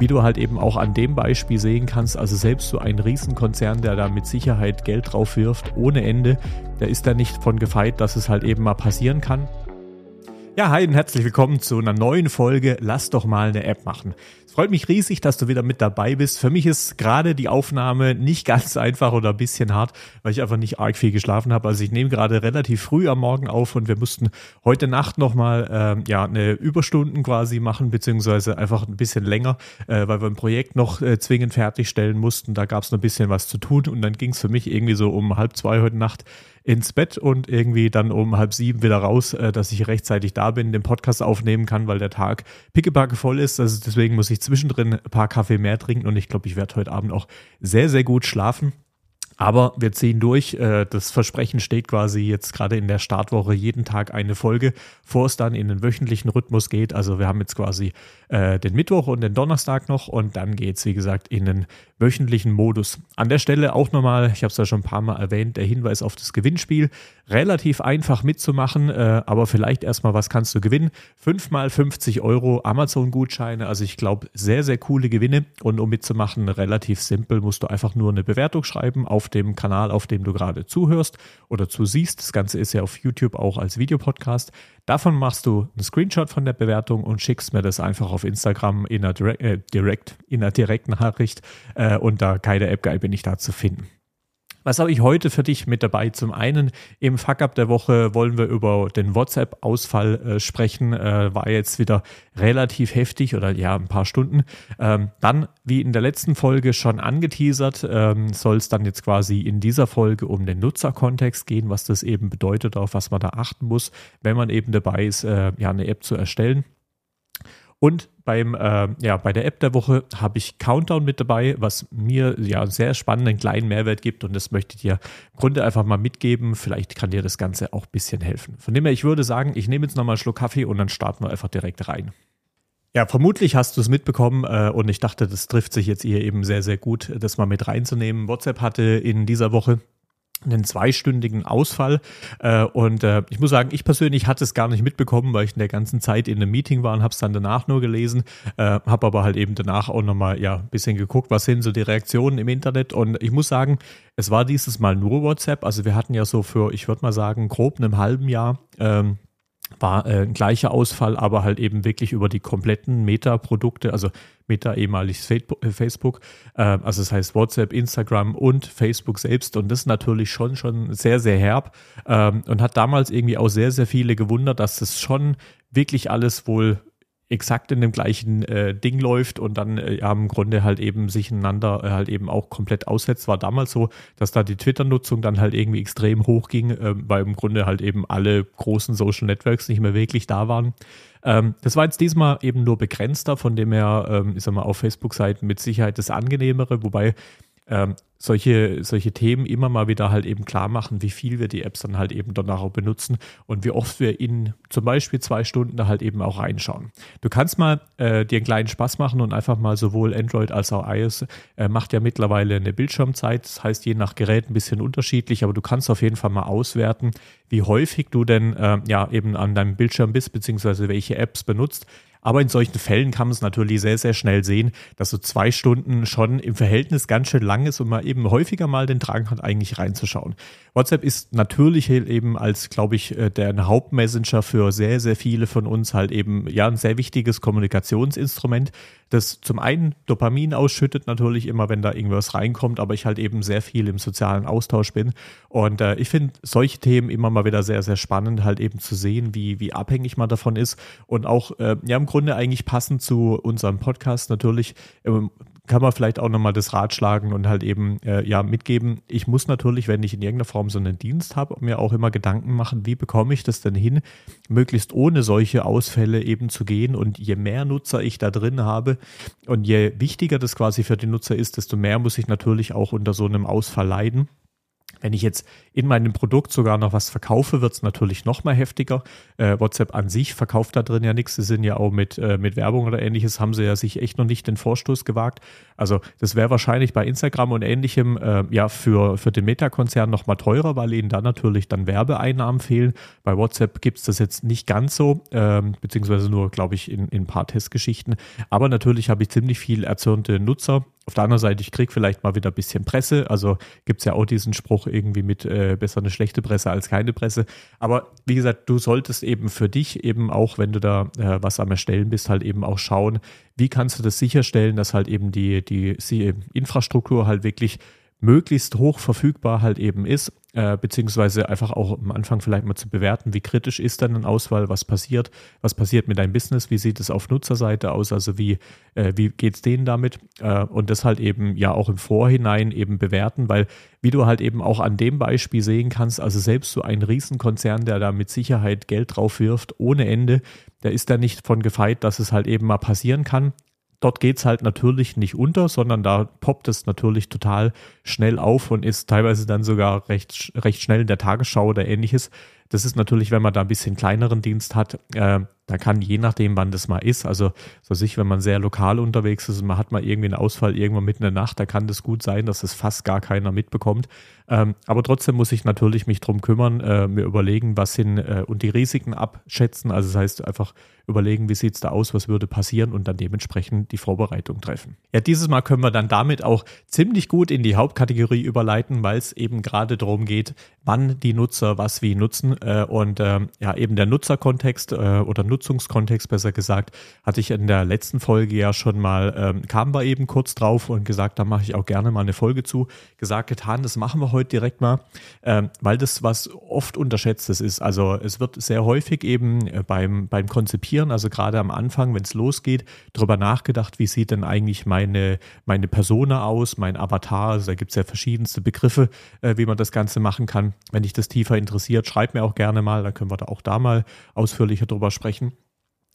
wie du halt eben auch an dem Beispiel sehen kannst, also selbst so ein Riesenkonzern, der da mit Sicherheit Geld drauf wirft, ohne Ende, der ist da nicht von gefeit, dass es halt eben mal passieren kann. Ja, hi und herzlich willkommen zu einer neuen Folge Lass doch mal eine App machen. Es freut mich riesig, dass du wieder mit dabei bist. Für mich ist gerade die Aufnahme nicht ganz einfach oder ein bisschen hart, weil ich einfach nicht arg viel geschlafen habe. Also ich nehme gerade relativ früh am Morgen auf und wir mussten heute Nacht nochmal ähm, ja, eine Überstunden quasi machen, beziehungsweise einfach ein bisschen länger, äh, weil wir ein Projekt noch äh, zwingend fertigstellen mussten. Da gab es noch ein bisschen was zu tun und dann ging es für mich irgendwie so um halb zwei heute Nacht ins Bett und irgendwie dann um halb sieben wieder raus, äh, dass ich rechtzeitig da bin, den Podcast aufnehmen kann, weil der Tag pickepacke voll ist. Also deswegen muss ich zwischendrin ein paar Kaffee mehr trinken und ich glaube, ich werde heute Abend auch sehr, sehr gut schlafen. Aber wir ziehen durch. Äh, das Versprechen steht quasi jetzt gerade in der Startwoche jeden Tag eine Folge, bevor es dann in den wöchentlichen Rhythmus geht. Also wir haben jetzt quasi äh, den Mittwoch und den Donnerstag noch und dann geht es, wie gesagt, in den wöchentlichen Modus. An der Stelle auch nochmal, ich habe es ja schon ein paar Mal erwähnt, der Hinweis auf das Gewinnspiel. Relativ einfach mitzumachen, äh, aber vielleicht erstmal, was kannst du gewinnen? Fünfmal 50 Euro Amazon-Gutscheine, also ich glaube, sehr, sehr coole Gewinne. Und um mitzumachen, relativ simpel, musst du einfach nur eine Bewertung schreiben auf dem Kanal, auf dem du gerade zuhörst oder zusiehst. Das Ganze ist ja auf YouTube auch als Videopodcast. Davon machst du einen Screenshot von der Bewertung und schickst mir das einfach auf Instagram in einer Direct, äh, Direct in einer Direktnachricht. Äh, unter Keine App Guy bin ich da zu finden. Was habe ich heute für dich mit dabei? Zum einen im Fuck-Up der Woche wollen wir über den WhatsApp-Ausfall äh, sprechen. Äh, war jetzt wieder relativ heftig oder ja, ein paar Stunden. Ähm, dann, wie in der letzten Folge schon angeteasert, ähm, soll es dann jetzt quasi in dieser Folge um den Nutzerkontext gehen, was das eben bedeutet, auf was man da achten muss, wenn man eben dabei ist, äh, ja, eine App zu erstellen. Und beim, äh, ja, bei der App der Woche habe ich Countdown mit dabei, was mir ja einen sehr spannenden kleinen Mehrwert gibt und das möchte ich dir im Grunde einfach mal mitgeben. Vielleicht kann dir das Ganze auch ein bisschen helfen. Von dem her, ich würde sagen, ich nehme jetzt nochmal einen Schluck Kaffee und dann starten wir einfach direkt rein. Ja, vermutlich hast du es mitbekommen äh, und ich dachte, das trifft sich jetzt hier eben sehr, sehr gut, das mal mit reinzunehmen. WhatsApp hatte in dieser Woche einen zweistündigen Ausfall. Äh, und äh, ich muss sagen, ich persönlich hatte es gar nicht mitbekommen, weil ich in der ganzen Zeit in einem Meeting war und habe es dann danach nur gelesen, äh, habe aber halt eben danach auch nochmal ja, ein bisschen geguckt, was sind so die Reaktionen im Internet. Und ich muss sagen, es war dieses Mal nur WhatsApp. Also wir hatten ja so für, ich würde mal sagen, grob einem halben Jahr ähm, war äh, ein gleicher Ausfall, aber halt eben wirklich über die kompletten Meta-Produkte, also Meta ehemaliges Facebook, äh, also das heißt WhatsApp, Instagram und Facebook selbst. Und das ist natürlich schon schon sehr sehr herb ähm, und hat damals irgendwie auch sehr sehr viele gewundert, dass das schon wirklich alles wohl exakt in dem gleichen äh, Ding läuft und dann äh, ja, im Grunde halt eben sich einander äh, halt eben auch komplett aussetzt. War damals so, dass da die Twitter-Nutzung dann halt irgendwie extrem hoch ging, äh, weil im Grunde halt eben alle großen Social Networks nicht mehr wirklich da waren. Ähm, das war jetzt diesmal eben nur begrenzter, von dem her, ähm, ich sag mal, auf Facebook-Seiten mit Sicherheit das angenehmere, wobei ähm, solche, solche Themen immer mal wieder halt eben klar machen, wie viel wir die Apps dann halt eben danach auch benutzen und wie oft wir in zum Beispiel zwei Stunden da halt eben auch reinschauen. Du kannst mal äh, dir einen kleinen Spaß machen und einfach mal sowohl Android als auch iOS äh, macht ja mittlerweile eine Bildschirmzeit. Das heißt, je nach Gerät ein bisschen unterschiedlich, aber du kannst auf jeden Fall mal auswerten, wie häufig du denn äh, ja eben an deinem Bildschirm bist, beziehungsweise welche Apps benutzt. Aber in solchen Fällen kann man es natürlich sehr, sehr schnell sehen, dass so zwei Stunden schon im Verhältnis ganz schön lang ist und man eben häufiger mal den Drang hat, eigentlich reinzuschauen. WhatsApp ist natürlich eben als, glaube ich, äh, der Hauptmessenger für sehr, sehr viele von uns halt eben ja ein sehr wichtiges Kommunikationsinstrument, das zum einen Dopamin ausschüttet natürlich immer, wenn da irgendwas reinkommt, aber ich halt eben sehr viel im sozialen Austausch bin. Und äh, ich finde solche Themen immer mal wieder sehr, sehr spannend, halt eben zu sehen, wie, wie abhängig man davon ist und auch äh, ja im Grunde eigentlich passend zu unserem Podcast natürlich. Ähm, kann man vielleicht auch nochmal das Ratschlagen und halt eben äh, ja mitgeben. Ich muss natürlich, wenn ich in irgendeiner Form so einen Dienst habe, mir auch immer Gedanken machen, wie bekomme ich das denn hin, möglichst ohne solche Ausfälle eben zu gehen. Und je mehr Nutzer ich da drin habe und je wichtiger das quasi für den Nutzer ist, desto mehr muss ich natürlich auch unter so einem Ausfall leiden. Wenn ich jetzt in meinem Produkt sogar noch was verkaufe, wird es natürlich noch mal heftiger. Äh, WhatsApp an sich verkauft da drin ja nichts. Sie sind ja auch mit, äh, mit Werbung oder ähnliches, haben sie ja sich echt noch nicht den Vorstoß gewagt. Also das wäre wahrscheinlich bei Instagram und ähnlichem äh, ja für, für den Meta-Konzern noch mal teurer, weil ihnen da natürlich dann Werbeeinnahmen fehlen. Bei WhatsApp gibt es das jetzt nicht ganz so, ähm, beziehungsweise nur, glaube ich, in, in ein paar Testgeschichten. Aber natürlich habe ich ziemlich viel erzürnte Nutzer auf der anderen Seite, ich kriege vielleicht mal wieder ein bisschen Presse. Also gibt es ja auch diesen Spruch irgendwie mit äh, besser eine schlechte Presse als keine Presse. Aber wie gesagt, du solltest eben für dich eben auch, wenn du da äh, was am Erstellen bist, halt eben auch schauen, wie kannst du das sicherstellen, dass halt eben die, die, die Infrastruktur halt wirklich möglichst hoch verfügbar halt eben ist, äh, beziehungsweise einfach auch am Anfang vielleicht mal zu bewerten, wie kritisch ist dann eine Auswahl, was passiert, was passiert mit deinem Business, wie sieht es auf Nutzerseite aus, also wie, äh, wie geht es denen damit äh, und das halt eben ja auch im Vorhinein eben bewerten, weil wie du halt eben auch an dem Beispiel sehen kannst, also selbst so ein Riesenkonzern, der da mit Sicherheit Geld drauf wirft, ohne Ende, der ist da nicht von gefeit, dass es halt eben mal passieren kann. Dort geht es halt natürlich nicht unter, sondern da poppt es natürlich total schnell auf und ist teilweise dann sogar recht, recht schnell in der Tagesschau oder ähnliches. Das ist natürlich, wenn man da ein bisschen kleineren Dienst hat, äh, da kann je nachdem, wann das mal ist, also so sich, wenn man sehr lokal unterwegs ist und man hat mal irgendwie einen Ausfall irgendwann mitten in der Nacht, da kann das gut sein, dass es fast gar keiner mitbekommt. Ähm, aber trotzdem muss ich natürlich mich drum kümmern, äh, mir überlegen, was sind äh, und die Risiken abschätzen. Also das heißt einfach überlegen, wie sieht es da aus, was würde passieren und dann dementsprechend die Vorbereitung treffen. Ja, dieses Mal können wir dann damit auch ziemlich gut in die Hauptkategorie überleiten, weil es eben gerade darum geht, wann die Nutzer was wie nutzen äh, und äh, ja eben der Nutzerkontext äh, oder Nutzungskontext besser gesagt, hatte ich in der letzten Folge ja schon mal, ähm, kamen wir eben kurz drauf und gesagt, da mache ich auch gerne mal eine Folge zu, gesagt, getan, das machen wir heute direkt mal, ähm, weil das was oft unterschätztes ist. Also es wird sehr häufig eben äh, beim, beim Konzipieren, also gerade am Anfang, wenn es losgeht, darüber nachgedacht, wie sieht denn eigentlich meine, meine Persona aus, mein Avatar, also da gibt es ja verschiedenste Begriffe, äh, wie man das Ganze machen kann. Wenn dich das tiefer interessiert, schreib mir auch gerne mal, dann können wir da auch da mal ausführlicher drüber sprechen.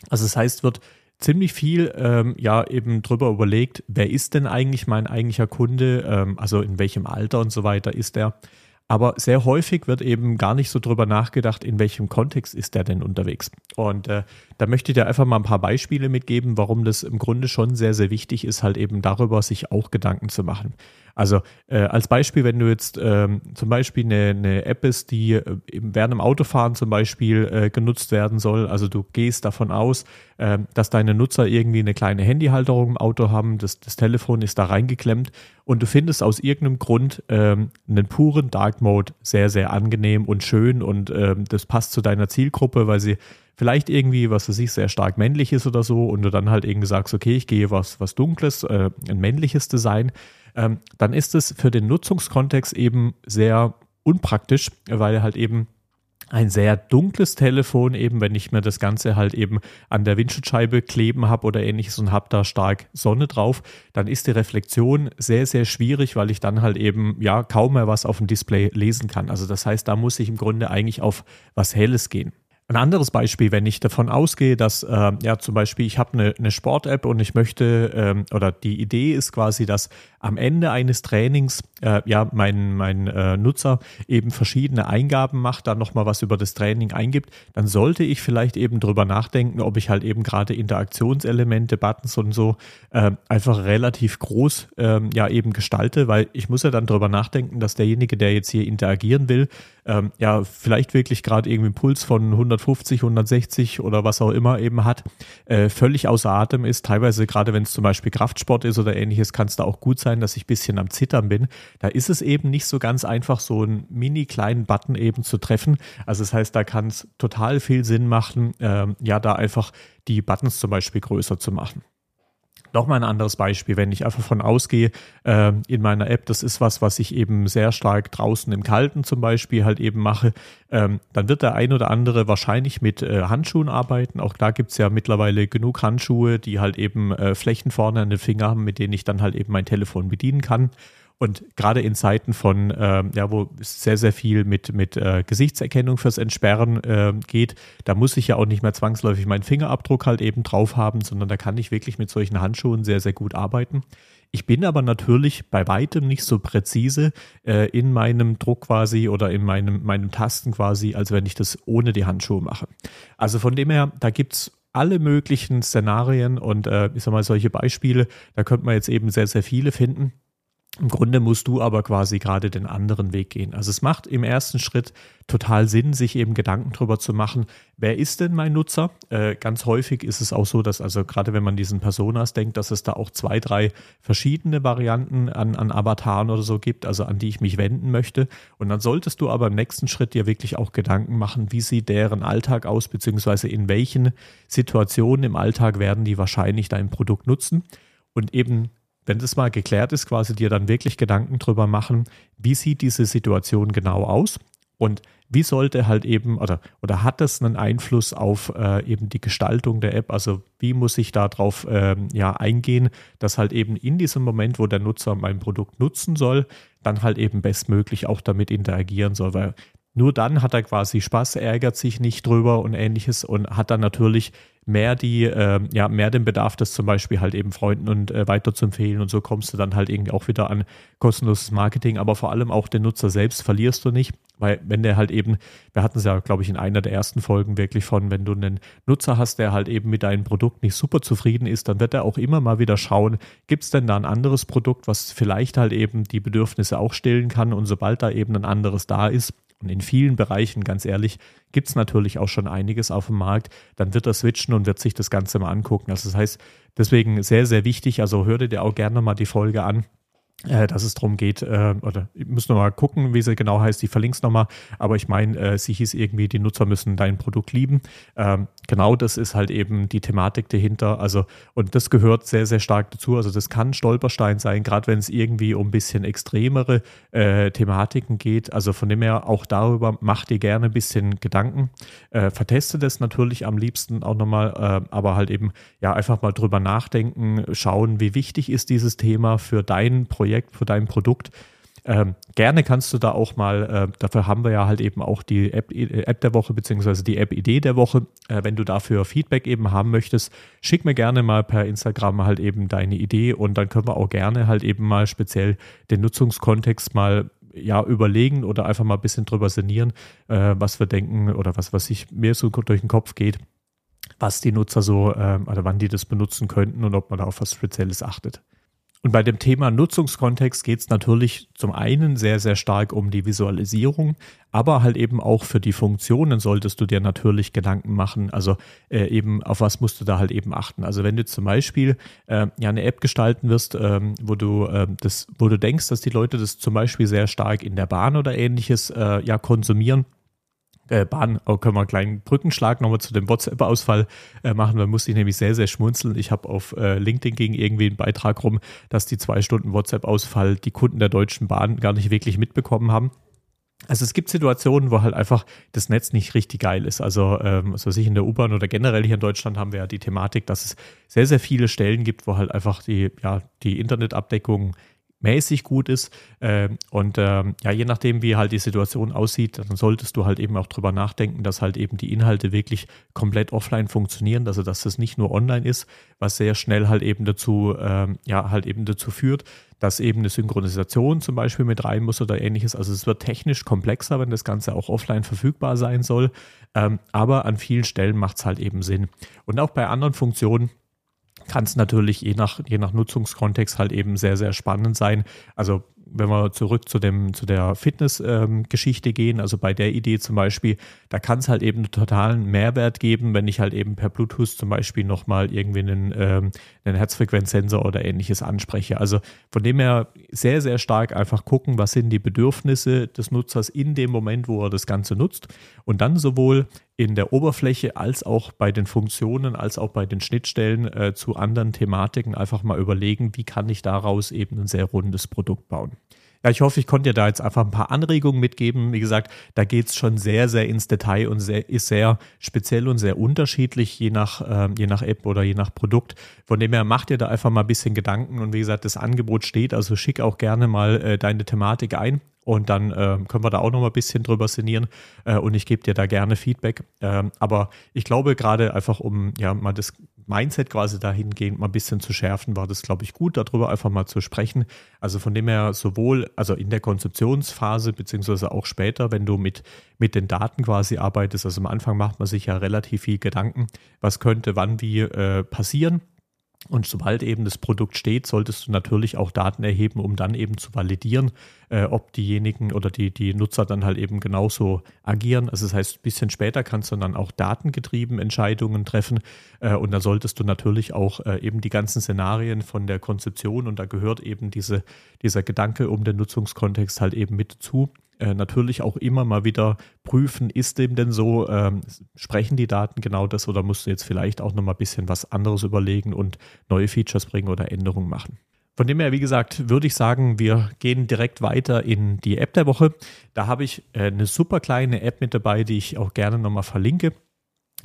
Also das heißt, wird ziemlich viel ähm, ja eben drüber überlegt, wer ist denn eigentlich mein eigentlicher Kunde, ähm, also in welchem Alter und so weiter ist er. Aber sehr häufig wird eben gar nicht so drüber nachgedacht, in welchem Kontext ist der denn unterwegs. Und äh, da möchte ich dir einfach mal ein paar Beispiele mitgeben, warum das im Grunde schon sehr, sehr wichtig ist, halt eben darüber sich auch Gedanken zu machen. Also äh, als Beispiel, wenn du jetzt ähm, zum Beispiel eine, eine App ist, die äh, während dem Autofahren zum Beispiel äh, genutzt werden soll, also du gehst davon aus, äh, dass deine Nutzer irgendwie eine kleine Handyhalterung im Auto haben, das, das Telefon ist da reingeklemmt und du findest aus irgendeinem Grund ähm, einen puren Dark Mode sehr, sehr angenehm und schön und ähm, das passt zu deiner Zielgruppe, weil sie vielleicht irgendwie, was weiß ich, sehr stark männlich ist oder so und du dann halt irgendwie sagst, okay, ich gehe was, was Dunkles, äh, ein männliches Design, ähm, dann ist es für den Nutzungskontext eben sehr unpraktisch, weil halt eben ein sehr dunkles Telefon, eben wenn ich mir das Ganze halt eben an der Windschutzscheibe kleben habe oder ähnliches und habe da stark Sonne drauf, dann ist die Reflexion sehr, sehr schwierig, weil ich dann halt eben ja kaum mehr was auf dem Display lesen kann. Also das heißt, da muss ich im Grunde eigentlich auf was Helles gehen. Ein anderes Beispiel, wenn ich davon ausgehe, dass äh, ja zum Beispiel ich habe eine, eine Sport-App und ich möchte ähm, oder die Idee ist quasi, dass am Ende eines Trainings äh, ja mein, mein äh, Nutzer eben verschiedene Eingaben macht, dann nochmal was über das Training eingibt, dann sollte ich vielleicht eben drüber nachdenken, ob ich halt eben gerade Interaktionselemente, Buttons und so äh, einfach relativ groß ähm, ja eben gestalte, weil ich muss ja dann drüber nachdenken, dass derjenige, der jetzt hier interagieren will, ähm, ja vielleicht wirklich gerade irgendwie einen Puls von 150, 160 oder was auch immer eben hat, äh, völlig außer Atem ist. Teilweise gerade wenn es zum Beispiel Kraftsport ist oder ähnliches, kann es da auch gut sein, dass ich ein bisschen am Zittern bin. Da ist es eben nicht so ganz einfach, so einen mini kleinen Button eben zu treffen. Also das heißt, da kann es total viel Sinn machen, ähm, ja, da einfach die Buttons zum Beispiel größer zu machen. Nochmal ein anderes Beispiel, wenn ich einfach von ausgehe, äh, in meiner App, das ist was, was ich eben sehr stark draußen im Kalten zum Beispiel halt eben mache, ähm, dann wird der ein oder andere wahrscheinlich mit äh, Handschuhen arbeiten. Auch da gibt es ja mittlerweile genug Handschuhe, die halt eben äh, Flächen vorne an den Finger haben, mit denen ich dann halt eben mein Telefon bedienen kann. Und gerade in Zeiten von, äh, ja, wo es sehr, sehr viel mit, mit äh, Gesichtserkennung fürs Entsperren äh, geht, da muss ich ja auch nicht mehr zwangsläufig meinen Fingerabdruck halt eben drauf haben, sondern da kann ich wirklich mit solchen Handschuhen sehr, sehr gut arbeiten. Ich bin aber natürlich bei weitem nicht so präzise äh, in meinem Druck quasi oder in meinem, meinem Tasten quasi, als wenn ich das ohne die Handschuhe mache. Also von dem her, da gibt es alle möglichen Szenarien und äh, ich sag mal solche Beispiele, da könnte man jetzt eben sehr, sehr viele finden. Im Grunde musst du aber quasi gerade den anderen Weg gehen. Also es macht im ersten Schritt total Sinn, sich eben Gedanken darüber zu machen, wer ist denn mein Nutzer? Äh, ganz häufig ist es auch so, dass also gerade wenn man diesen Personas denkt, dass es da auch zwei, drei verschiedene Varianten an, an Avataren oder so gibt, also an die ich mich wenden möchte. Und dann solltest du aber im nächsten Schritt dir wirklich auch Gedanken machen, wie sieht deren Alltag aus, beziehungsweise in welchen Situationen im Alltag werden die wahrscheinlich dein Produkt nutzen. Und eben wenn das mal geklärt ist, quasi dir dann wirklich Gedanken drüber machen, wie sieht diese Situation genau aus und wie sollte halt eben oder, oder hat das einen Einfluss auf äh, eben die Gestaltung der App? Also wie muss ich darauf ähm, ja, eingehen, dass halt eben in diesem Moment, wo der Nutzer mein Produkt nutzen soll, dann halt eben bestmöglich auch damit interagieren soll, weil nur dann hat er quasi Spaß, ärgert sich nicht drüber und ähnliches und hat dann natürlich mehr die, äh, ja, mehr den Bedarf, das zum Beispiel halt eben Freunden und äh, weiter zu empfehlen und so kommst du dann halt irgendwie auch wieder an kostenloses Marketing, aber vor allem auch den Nutzer selbst verlierst du nicht, weil wenn der halt eben, wir hatten es ja, glaube ich, in einer der ersten Folgen wirklich von, wenn du einen Nutzer hast, der halt eben mit deinem Produkt nicht super zufrieden ist, dann wird er auch immer mal wieder schauen, gibt es denn da ein anderes Produkt, was vielleicht halt eben die Bedürfnisse auch stillen kann und sobald da eben ein anderes da ist, und in vielen Bereichen, ganz ehrlich, gibt es natürlich auch schon einiges auf dem Markt. Dann wird er switchen und wird sich das Ganze mal angucken. Also das heißt, deswegen sehr, sehr wichtig. Also hör dir auch gerne mal die Folge an dass es darum geht, äh, oder ich muss nochmal gucken, wie sie genau heißt, ich verlinke es nochmal, aber ich meine, äh, sie hieß irgendwie, die Nutzer müssen dein Produkt lieben. Ähm, genau das ist halt eben die Thematik dahinter. Also, und das gehört sehr, sehr stark dazu. Also, das kann Stolperstein sein, gerade wenn es irgendwie um ein bisschen extremere äh, Thematiken geht. Also, von dem her auch darüber mach dir gerne ein bisschen Gedanken. Äh, verteste das natürlich am liebsten auch nochmal, äh, aber halt eben, ja, einfach mal drüber nachdenken, schauen, wie wichtig ist dieses Thema für dein Projekt Projekt, für dein Produkt. Ähm, gerne kannst du da auch mal, äh, dafür haben wir ja halt eben auch die App, App der Woche beziehungsweise die App-Idee der Woche. Äh, wenn du dafür Feedback eben haben möchtest, schick mir gerne mal per Instagram halt eben deine Idee und dann können wir auch gerne halt eben mal speziell den Nutzungskontext mal ja überlegen oder einfach mal ein bisschen drüber sinnieren, äh, was wir denken oder was, was sich mir so durch den Kopf geht, was die Nutzer so äh, oder wann die das benutzen könnten und ob man da auf was Spezielles achtet. Und bei dem Thema Nutzungskontext geht es natürlich zum einen sehr, sehr stark um die Visualisierung, aber halt eben auch für die Funktionen solltest du dir natürlich Gedanken machen. Also äh, eben auf was musst du da halt eben achten. Also wenn du zum Beispiel äh, ja eine App gestalten wirst, ähm, wo du äh, das, wo du denkst, dass die Leute das zum Beispiel sehr stark in der Bahn oder ähnliches äh, ja konsumieren, äh, Bahn, oh, können wir einen kleinen Brückenschlag nochmal zu dem WhatsApp-Ausfall äh, machen. Da musste ich nämlich sehr, sehr schmunzeln. Ich habe auf äh, LinkedIn ging irgendwie einen Beitrag rum, dass die zwei Stunden WhatsApp-Ausfall die Kunden der Deutschen Bahn gar nicht wirklich mitbekommen haben. Also es gibt Situationen, wo halt einfach das Netz nicht richtig geil ist. Also, ähm, was weiß ich, in der U-Bahn oder generell hier in Deutschland haben wir ja die Thematik, dass es sehr, sehr viele Stellen gibt, wo halt einfach die, ja, die Internetabdeckung mäßig gut ist. Äh, und äh, ja, je nachdem, wie halt die Situation aussieht, dann solltest du halt eben auch drüber nachdenken, dass halt eben die Inhalte wirklich komplett offline funktionieren, also dass das nicht nur online ist, was sehr schnell halt eben dazu, äh, ja, halt eben dazu führt, dass eben eine Synchronisation zum Beispiel mit rein muss oder ähnliches. Also es wird technisch komplexer, wenn das Ganze auch offline verfügbar sein soll. Ähm, aber an vielen Stellen macht es halt eben Sinn. Und auch bei anderen Funktionen kann es natürlich je nach, je nach Nutzungskontext halt eben sehr, sehr spannend sein. Also wenn wir zurück zu dem zu der Fitness-Geschichte ähm, gehen, also bei der Idee zum Beispiel, da kann es halt eben einen totalen Mehrwert geben, wenn ich halt eben per Bluetooth zum Beispiel nochmal irgendwie einen, ähm, einen Herzfrequenzsensor oder ähnliches anspreche. Also von dem her sehr, sehr stark einfach gucken, was sind die Bedürfnisse des Nutzers in dem Moment, wo er das Ganze nutzt und dann sowohl in der Oberfläche als auch bei den Funktionen, als auch bei den Schnittstellen äh, zu anderen Thematiken einfach mal überlegen, wie kann ich daraus eben ein sehr rundes Produkt bauen. Ja, ich hoffe, ich konnte dir da jetzt einfach ein paar Anregungen mitgeben. Wie gesagt, da geht es schon sehr, sehr ins Detail und sehr, ist sehr speziell und sehr unterschiedlich, je nach, äh, je nach App oder je nach Produkt. Von dem her macht dir da einfach mal ein bisschen Gedanken und wie gesagt, das Angebot steht, also schick auch gerne mal äh, deine Thematik ein und dann äh, können wir da auch noch mal ein bisschen drüber sinnieren äh, und ich gebe dir da gerne Feedback. Ähm, aber ich glaube gerade einfach, um ja mal das Mindset quasi dahingehend mal ein bisschen zu schärfen, war das, glaube ich, gut, darüber einfach mal zu sprechen. Also von dem her sowohl, also in der Konzeptionsphase, beziehungsweise auch später, wenn du mit, mit den Daten quasi arbeitest, also am Anfang macht man sich ja relativ viel Gedanken, was könnte wann wie äh, passieren und sobald eben das Produkt steht, solltest du natürlich auch Daten erheben, um dann eben zu validieren, äh, ob diejenigen oder die, die Nutzer dann halt eben genauso agieren. Also das heißt, ein bisschen später kannst du dann auch datengetrieben Entscheidungen treffen. Äh, und da solltest du natürlich auch äh, eben die ganzen Szenarien von der Konzeption und da gehört eben diese, dieser Gedanke um den Nutzungskontext halt eben mit zu äh, natürlich auch immer mal wieder prüfen, ist dem denn so, ähm, sprechen die Daten genau das oder musst du jetzt vielleicht auch nochmal ein bisschen was anderes überlegen und neue Features bringen oder Änderungen machen. Von dem her, wie gesagt, würde ich sagen, wir gehen direkt weiter in die App der Woche. Da habe ich äh, eine super kleine App mit dabei, die ich auch gerne nochmal verlinke.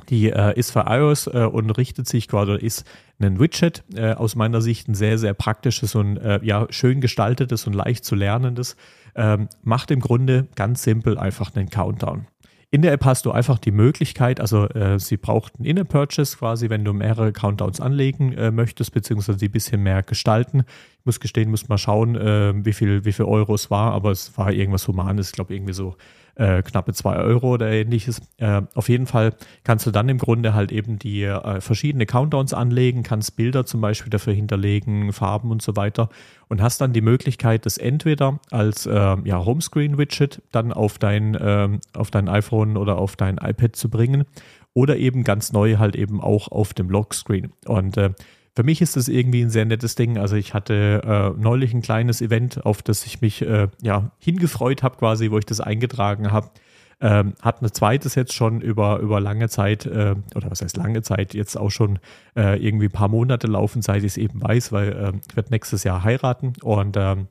Die äh, ist für iOS äh, und richtet sich quasi, ist ein Widget, äh, aus meiner Sicht ein sehr, sehr praktisches und ja, schön gestaltetes und leicht zu lernendes ähm, macht im Grunde ganz simpel einfach einen Countdown. In der App hast du einfach die Möglichkeit, also äh, sie braucht einen In-App-Purchase quasi, wenn du mehrere Countdowns anlegen äh, möchtest, beziehungsweise die ein bisschen mehr gestalten. Ich muss gestehen, muss mal schauen, äh, wie, viel, wie viel Euro es war, aber es war irgendwas Humanes, ich glaube irgendwie so äh, knappe 2 Euro oder ähnliches. Äh, auf jeden Fall kannst du dann im Grunde halt eben die äh, verschiedene Countdowns anlegen, kannst Bilder zum Beispiel dafür hinterlegen, Farben und so weiter und hast dann die Möglichkeit, das entweder als äh, ja, Homescreen-Widget dann auf dein, ähm, auf dein iPhone oder auf dein iPad zu bringen oder eben ganz neu halt eben auch auf dem Lockscreen. Und äh, für mich ist das irgendwie ein sehr nettes Ding. Also ich hatte äh, neulich ein kleines Event, auf das ich mich äh, ja hingefreut habe, quasi, wo ich das eingetragen habe. Ähm, hat ein zweites jetzt schon über, über lange Zeit, äh, oder was heißt lange Zeit, jetzt auch schon äh, irgendwie ein paar Monate laufen, seit ich es eben weiß, weil äh, ich werde nächstes Jahr heiraten und ähm,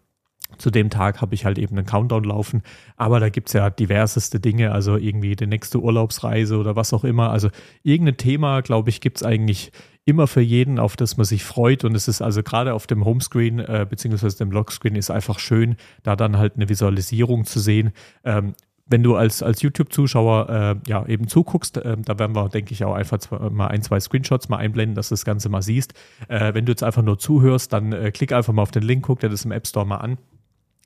zu dem Tag habe ich halt eben einen Countdown laufen. Aber da gibt es ja diverseste Dinge, also irgendwie die nächste Urlaubsreise oder was auch immer. Also irgendein Thema, glaube ich, gibt es eigentlich immer für jeden, auf das man sich freut. Und es ist also gerade auf dem Homescreen äh, beziehungsweise dem Lockscreen ist einfach schön, da dann halt eine Visualisierung zu sehen. Ähm, wenn du als, als YouTube-Zuschauer äh, ja eben zuguckst, äh, da werden wir, denke ich, auch einfach zwei, mal ein, zwei Screenshots mal einblenden, dass du das Ganze mal siehst. Äh, wenn du jetzt einfach nur zuhörst, dann äh, klick einfach mal auf den Link, guck dir das im App Store mal an.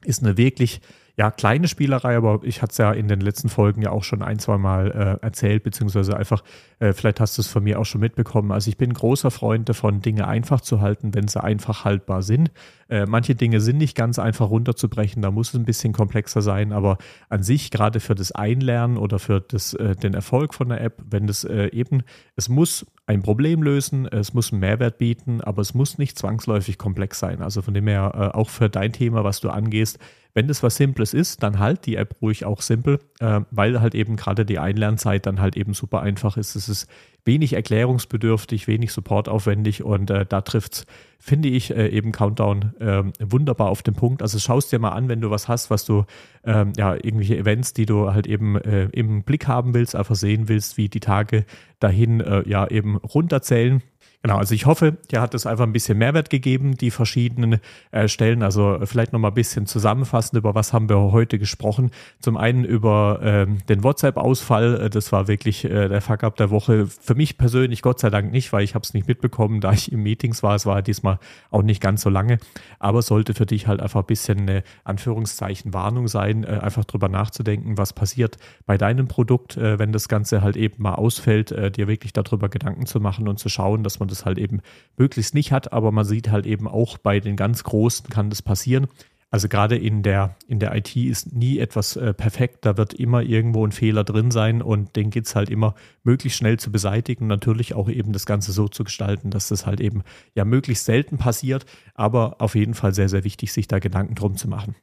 Ist eine wirklich ja, kleine Spielerei, aber ich hatte es ja in den letzten Folgen ja auch schon ein, zwei Mal äh, erzählt, beziehungsweise einfach, äh, vielleicht hast du es von mir auch schon mitbekommen. Also ich bin großer Freund davon, Dinge einfach zu halten, wenn sie einfach haltbar sind. Äh, manche Dinge sind nicht ganz einfach runterzubrechen, da muss es ein bisschen komplexer sein, aber an sich, gerade für das Einlernen oder für das, äh, den Erfolg von der App, wenn das äh, eben, es muss ein Problem lösen, es muss einen Mehrwert bieten, aber es muss nicht zwangsläufig komplex sein. Also von dem her, äh, auch für dein Thema, was du angehst, wenn das was Simples ist, dann halt die App ruhig auch simpel, äh, weil halt eben gerade die Einlernzeit dann halt eben super einfach ist. Es ist wenig erklärungsbedürftig, wenig supportaufwendig und äh, da trifft es, finde ich, äh, eben Countdown äh, wunderbar auf den Punkt. Also schaust dir mal an, wenn du was hast, was du, ähm, ja, irgendwelche Events, die du halt eben äh, im Blick haben willst, einfach sehen willst, wie die Tage dahin äh, ja eben runterzählen Genau, also ich hoffe, dir hat es einfach ein bisschen Mehrwert gegeben, die verschiedenen äh, Stellen. Also vielleicht nochmal ein bisschen zusammenfassend, über was haben wir heute gesprochen. Zum einen über ähm, den WhatsApp-Ausfall. Äh, das war wirklich äh, der Fuck-up der Woche. Für mich persönlich Gott sei Dank nicht, weil ich habe es nicht mitbekommen, da ich im Meetings war. Es war diesmal auch nicht ganz so lange. Aber sollte für dich halt einfach ein bisschen eine Anführungszeichen Warnung sein, äh, einfach drüber nachzudenken, was passiert bei deinem Produkt, äh, wenn das Ganze halt eben mal ausfällt, äh, dir wirklich darüber Gedanken zu machen und zu schauen, dass man das halt eben möglichst nicht hat, aber man sieht halt eben auch bei den ganz Großen kann das passieren. Also gerade in der, in der IT ist nie etwas äh, perfekt, da wird immer irgendwo ein Fehler drin sein und den geht es halt immer möglichst schnell zu beseitigen. Natürlich auch eben das Ganze so zu gestalten, dass das halt eben ja möglichst selten passiert, aber auf jeden Fall sehr, sehr wichtig, sich da Gedanken drum zu machen.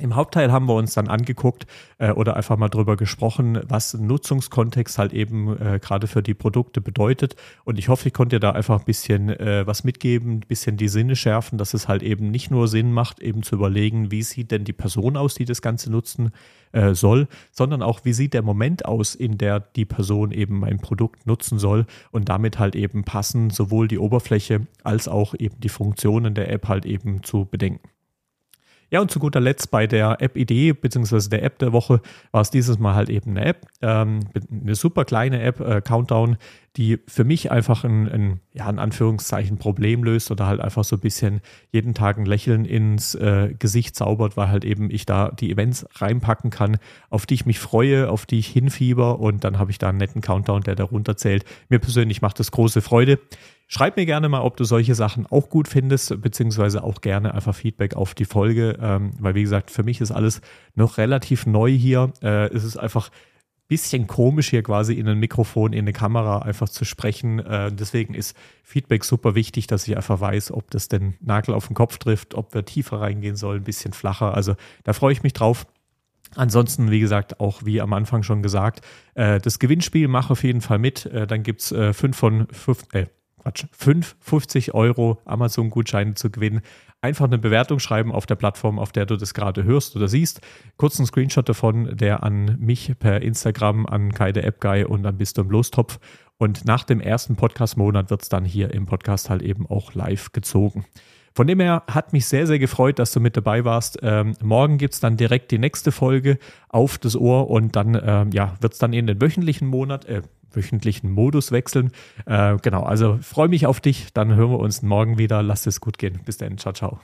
Im Hauptteil haben wir uns dann angeguckt äh, oder einfach mal drüber gesprochen, was Nutzungskontext halt eben äh, gerade für die Produkte bedeutet. Und ich hoffe, ich konnte dir da einfach ein bisschen äh, was mitgeben, ein bisschen die Sinne schärfen, dass es halt eben nicht nur Sinn macht, eben zu überlegen, wie sieht denn die Person aus, die das Ganze nutzen äh, soll, sondern auch, wie sieht der Moment aus, in der die Person eben mein Produkt nutzen soll und damit halt eben passen, sowohl die Oberfläche als auch eben die Funktionen der App halt eben zu bedenken. Ja, und zu guter Letzt bei der App-Idee bzw. der App der Woche war es dieses Mal halt eben eine App, ähm, eine super kleine App, äh, Countdown, die für mich einfach ein, ein, ja, in Anführungszeichen Problem löst oder halt einfach so ein bisschen jeden Tag ein Lächeln ins äh, Gesicht zaubert, weil halt eben ich da die Events reinpacken kann, auf die ich mich freue, auf die ich hinfieber und dann habe ich da einen netten Countdown, der darunter zählt. Mir persönlich macht das große Freude. Schreib mir gerne mal, ob du solche Sachen auch gut findest, beziehungsweise auch gerne einfach Feedback auf die Folge, ähm, weil wie gesagt, für mich ist alles noch relativ neu hier. Äh, es ist einfach ein bisschen komisch hier quasi in ein Mikrofon, in eine Kamera einfach zu sprechen. Äh, deswegen ist Feedback super wichtig, dass ich einfach weiß, ob das den Nagel auf den Kopf trifft, ob wir tiefer reingehen sollen, ein bisschen flacher. Also da freue ich mich drauf. Ansonsten, wie gesagt, auch wie am Anfang schon gesagt, äh, das Gewinnspiel mache auf jeden Fall mit. Äh, dann gibt es äh, fünf von fünf, äh, Quatsch, 5, 50 Euro Amazon-Gutscheine zu gewinnen. Einfach eine Bewertung schreiben auf der Plattform, auf der du das gerade hörst oder siehst. Kurzen Screenshot davon, der an mich per Instagram, an Kai der und dann bist du im Lostopf. Und nach dem ersten Podcast-Monat wird es dann hier im Podcast halt eben auch live gezogen. Von dem her hat mich sehr, sehr gefreut, dass du mit dabei warst. Ähm, morgen gibt es dann direkt die nächste Folge auf das Ohr und dann ähm, ja, wird es dann in den wöchentlichen Monat, äh, wöchentlichen Modus wechseln. Äh, genau, also freue mich auf dich. Dann hören wir uns morgen wieder. Lass es gut gehen. Bis dann. Ciao, ciao.